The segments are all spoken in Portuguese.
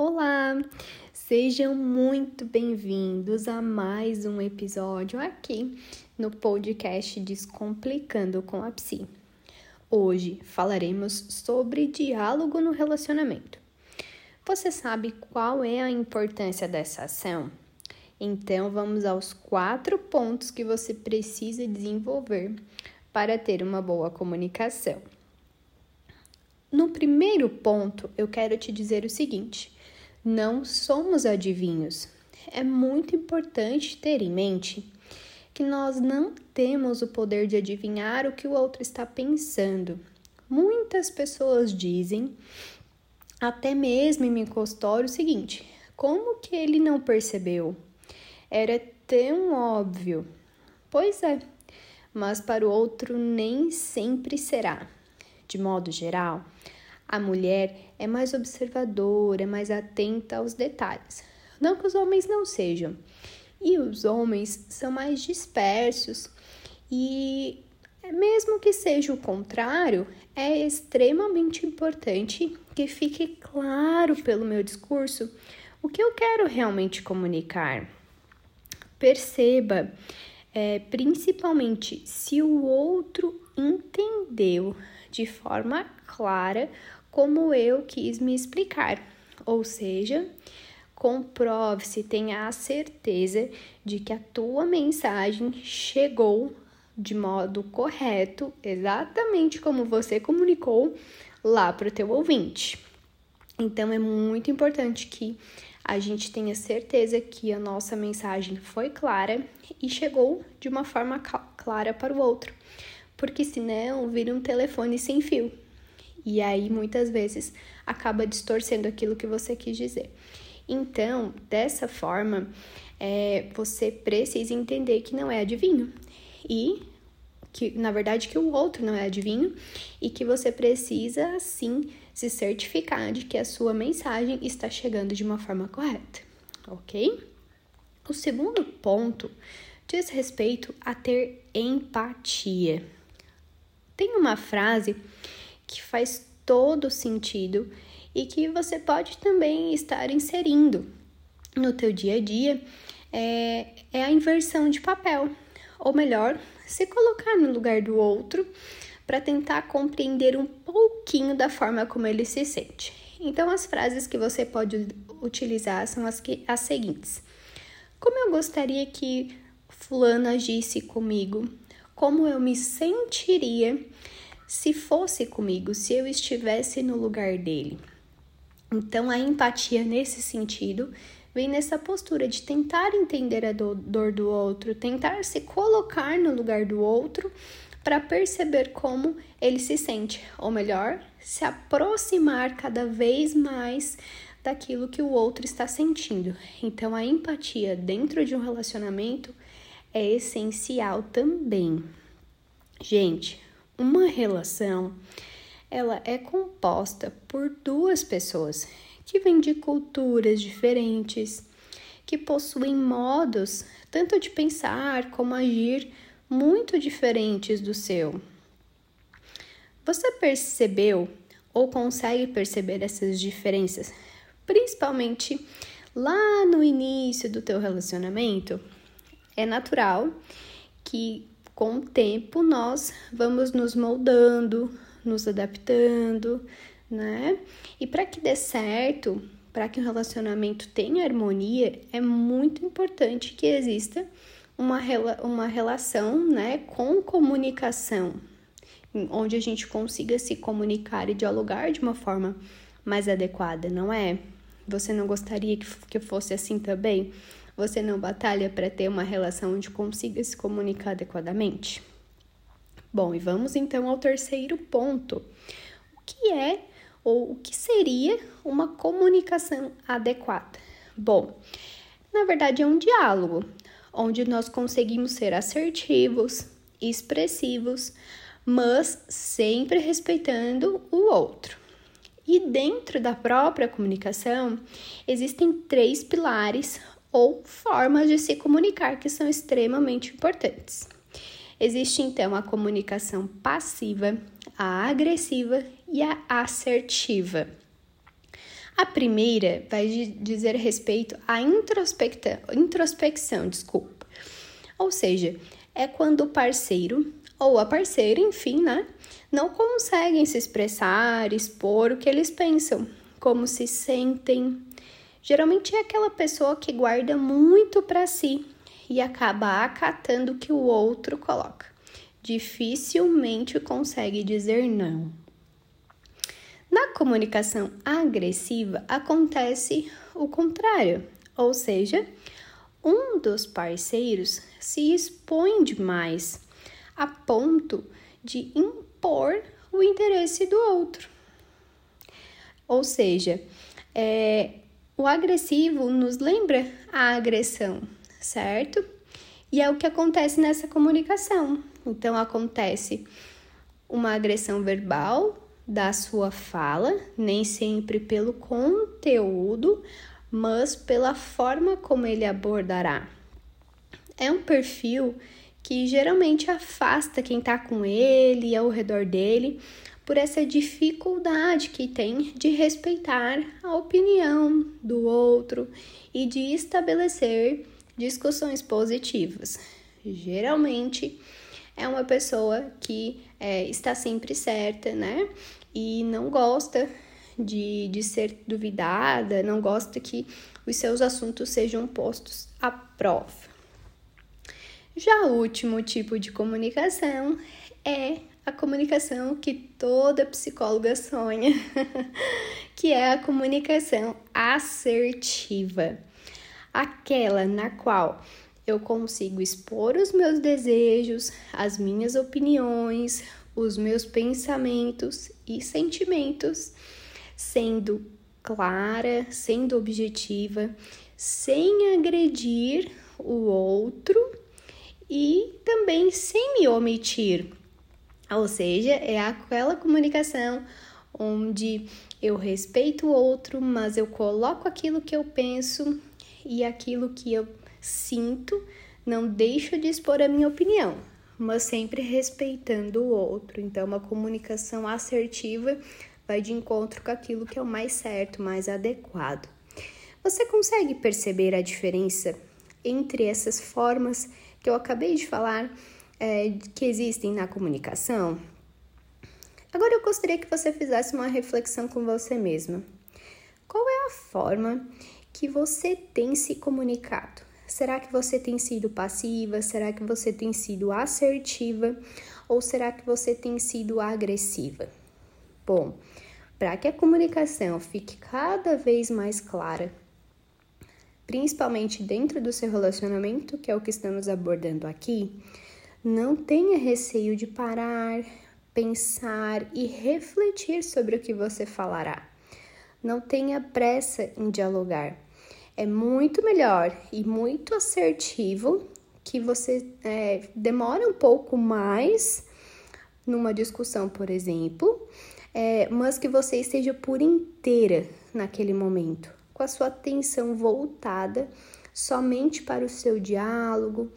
Olá! Sejam muito bem-vindos a mais um episódio aqui no podcast Descomplicando com a Psi. Hoje falaremos sobre diálogo no relacionamento. Você sabe qual é a importância dessa ação? Então vamos aos quatro pontos que você precisa desenvolver para ter uma boa comunicação. No primeiro ponto, eu quero te dizer o seguinte não somos adivinhos. É muito importante ter em mente que nós não temos o poder de adivinhar o que o outro está pensando. Muitas pessoas dizem, até mesmo em meu consultório, o seguinte: como que ele não percebeu? Era tão óbvio. Pois é, mas para o outro nem sempre será. De modo geral, a mulher é mais observadora, é mais atenta aos detalhes. Não que os homens não sejam. E os homens são mais dispersos e mesmo que seja o contrário, é extremamente importante que fique claro pelo meu discurso o que eu quero realmente comunicar. Perceba, é, principalmente se o outro entendeu de forma clara como eu quis me explicar. Ou seja, comprove-se, tenha a certeza de que a tua mensagem chegou de modo correto, exatamente como você comunicou lá para o teu ouvinte. Então é muito importante que a gente tenha certeza que a nossa mensagem foi clara e chegou de uma forma clara para o outro, porque senão vira um telefone sem fio. E aí muitas vezes acaba distorcendo aquilo que você quis dizer. Então, dessa forma, é, você precisa entender que não é adivinho e que na verdade que o outro não é adivinho e que você precisa sim se certificar de que a sua mensagem está chegando de uma forma correta, ok? O segundo ponto diz respeito a ter empatia. Tem uma frase que faz todo sentido e que você pode também estar inserindo no teu dia a dia é, é a inversão de papel, ou melhor, se colocar no lugar do outro para tentar compreender um pouquinho da forma como ele se sente. Então, as frases que você pode utilizar são as, que, as seguintes: Como eu gostaria que Fulano agisse comigo? Como eu me sentiria se fosse comigo, se eu estivesse no lugar dele. Então, a empatia nesse sentido vem nessa postura de tentar entender a dor do outro, tentar se colocar no lugar do outro para perceber como ele se sente, ou melhor, se aproximar cada vez mais daquilo que o outro está sentindo. Então, a empatia dentro de um relacionamento é essencial também. Gente, uma relação ela é composta por duas pessoas que vêm de culturas diferentes, que possuem modos tanto de pensar como agir muito diferentes do seu. Você percebeu ou consegue perceber essas diferenças, principalmente lá no início do teu relacionamento? É natural que com o tempo nós vamos nos moldando, nos adaptando, né? E para que dê certo, para que o relacionamento tenha harmonia, é muito importante que exista uma, uma relação, né, com comunicação, onde a gente consiga se comunicar e dialogar de uma forma mais adequada, não é? Você não gostaria que, que fosse assim também? Você não batalha para ter uma relação onde consiga se comunicar adequadamente? Bom, e vamos então ao terceiro ponto. O que é ou o que seria uma comunicação adequada? Bom, na verdade é um diálogo onde nós conseguimos ser assertivos, expressivos, mas sempre respeitando o outro. E dentro da própria comunicação, existem três pilares ou formas de se comunicar que são extremamente importantes. Existe então a comunicação passiva, a agressiva e a assertiva. A primeira vai dizer respeito à introspecção, desculpa. Ou seja, é quando o parceiro ou a parceira, enfim, né, não conseguem se expressar, expor o que eles pensam, como se sentem. Geralmente é aquela pessoa que guarda muito para si e acaba acatando o que o outro coloca. Dificilmente consegue dizer não. Na comunicação agressiva acontece o contrário, ou seja, um dos parceiros se expõe demais a ponto de impor o interesse do outro. Ou seja, é, o agressivo nos lembra a agressão, certo? E é o que acontece nessa comunicação. Então, acontece uma agressão verbal, da sua fala, nem sempre pelo conteúdo, mas pela forma como ele abordará. É um perfil que geralmente afasta quem está com ele ao redor dele por essa dificuldade que tem de respeitar a opinião do outro e de estabelecer discussões positivas. Geralmente é uma pessoa que é, está sempre certa, né? e não gosta de, de ser duvidada, não gosta que os seus assuntos sejam postos à prova. Já o último tipo de comunicação é a comunicação que toda psicóloga sonha, que é a comunicação assertiva, aquela na qual eu consigo expor os meus desejos, as minhas opiniões, os meus pensamentos e sentimentos, sendo clara, sendo objetiva, sem agredir o outro e também sem me omitir. Ou seja, é aquela comunicação onde eu respeito o outro, mas eu coloco aquilo que eu penso e aquilo que eu sinto, não deixo de expor a minha opinião, mas sempre respeitando o outro. Então, uma comunicação assertiva vai de encontro com aquilo que é o mais certo, mais adequado. Você consegue perceber a diferença entre essas formas que eu acabei de falar é, que existem na comunicação? Agora eu gostaria que você fizesse uma reflexão com você mesma. Qual é a forma que você tem se comunicado? Será que você tem sido passiva? Será que você tem sido assertiva? Ou será que você tem sido agressiva? Bom, para que a comunicação fique cada vez mais clara, principalmente dentro do seu relacionamento, que é o que estamos abordando aqui, não tenha receio de parar, pensar e refletir sobre o que você falará. Não tenha pressa em dialogar é muito melhor e muito assertivo que você é, um pouco mais numa discussão, por exemplo, é, mas que você esteja por inteira naquele momento, com a sua atenção voltada somente para o seu diálogo,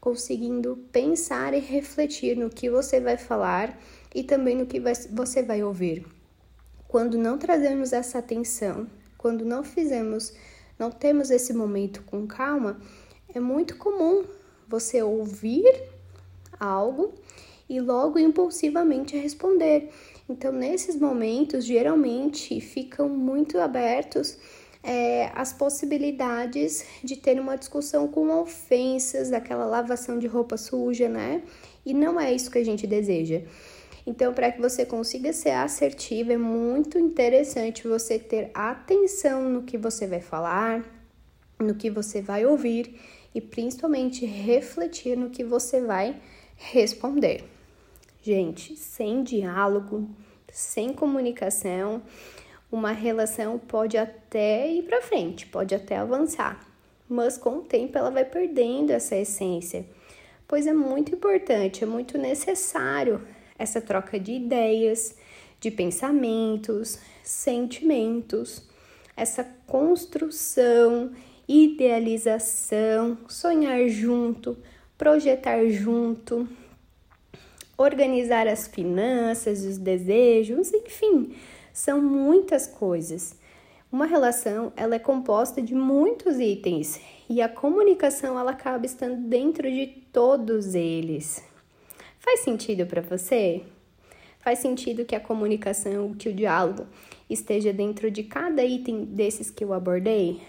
conseguindo pensar e refletir no que você vai falar e também no que você vai ouvir. Quando não trazemos essa atenção, quando não fizemos não temos esse momento com calma, é muito comum você ouvir algo e logo impulsivamente responder. Então, nesses momentos, geralmente ficam muito abertos é, as possibilidades de ter uma discussão com ofensas, aquela lavação de roupa suja, né? E não é isso que a gente deseja. Então, para que você consiga ser assertivo, é muito interessante você ter atenção no que você vai falar, no que você vai ouvir e principalmente refletir no que você vai responder. Gente, sem diálogo, sem comunicação, uma relação pode até ir para frente, pode até avançar, mas com o tempo ela vai perdendo essa essência, pois é muito importante, é muito necessário essa troca de ideias, de pensamentos, sentimentos, essa construção, idealização, sonhar junto, projetar junto, organizar as finanças, os desejos, enfim, são muitas coisas. Uma relação, ela é composta de muitos itens e a comunicação ela acaba estando dentro de todos eles. Faz sentido para você? Faz sentido que a comunicação, que o diálogo esteja dentro de cada item desses que eu abordei?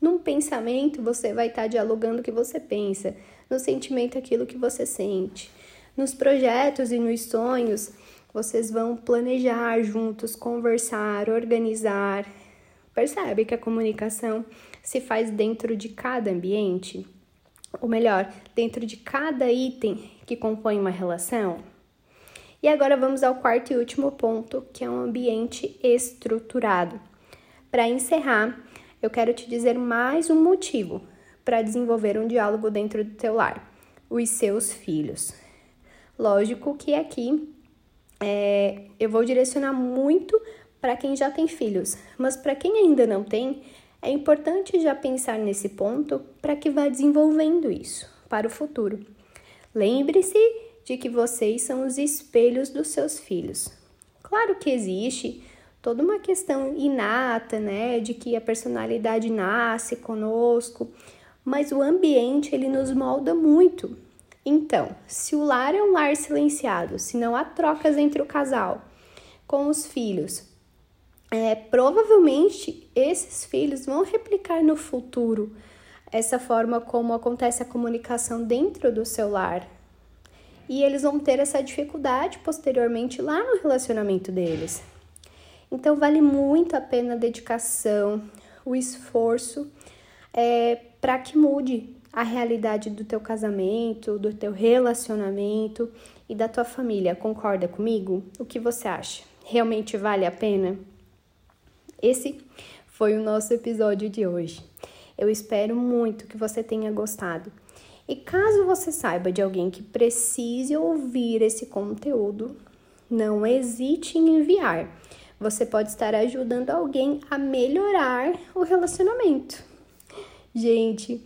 Num pensamento, você vai estar dialogando o que você pensa, no sentimento, aquilo que você sente. Nos projetos e nos sonhos, vocês vão planejar juntos, conversar, organizar. Percebe que a comunicação se faz dentro de cada ambiente? Ou melhor, dentro de cada item que compõe uma relação? E agora vamos ao quarto e último ponto, que é um ambiente estruturado. Para encerrar, eu quero te dizer mais um motivo para desenvolver um diálogo dentro do teu lar: os seus filhos. Lógico que aqui é, eu vou direcionar muito para quem já tem filhos, mas para quem ainda não tem, é importante já pensar nesse ponto para que vá desenvolvendo isso para o futuro. Lembre-se de que vocês são os espelhos dos seus filhos. Claro que existe toda uma questão inata, né, de que a personalidade nasce conosco, mas o ambiente ele nos molda muito. Então, se o lar é um lar silenciado, se não há trocas entre o casal com os filhos, é, provavelmente esses filhos vão replicar no futuro essa forma como acontece a comunicação dentro do seu lar. E eles vão ter essa dificuldade posteriormente lá no relacionamento deles. Então, vale muito a pena a dedicação, o esforço é, para que mude a realidade do teu casamento, do teu relacionamento e da tua família. Concorda comigo? O que você acha? Realmente vale a pena? Esse foi o nosso episódio de hoje. Eu espero muito que você tenha gostado. E caso você saiba de alguém que precise ouvir esse conteúdo, não hesite em enviar. Você pode estar ajudando alguém a melhorar o relacionamento. Gente,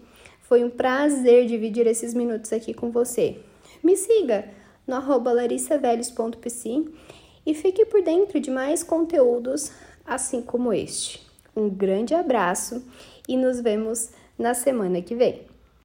foi um prazer dividir esses minutos aqui com você. Me siga no arroba larissavelhos.pc e fique por dentro de mais conteúdos assim como este. Um grande abraço e nos vemos na semana que vem.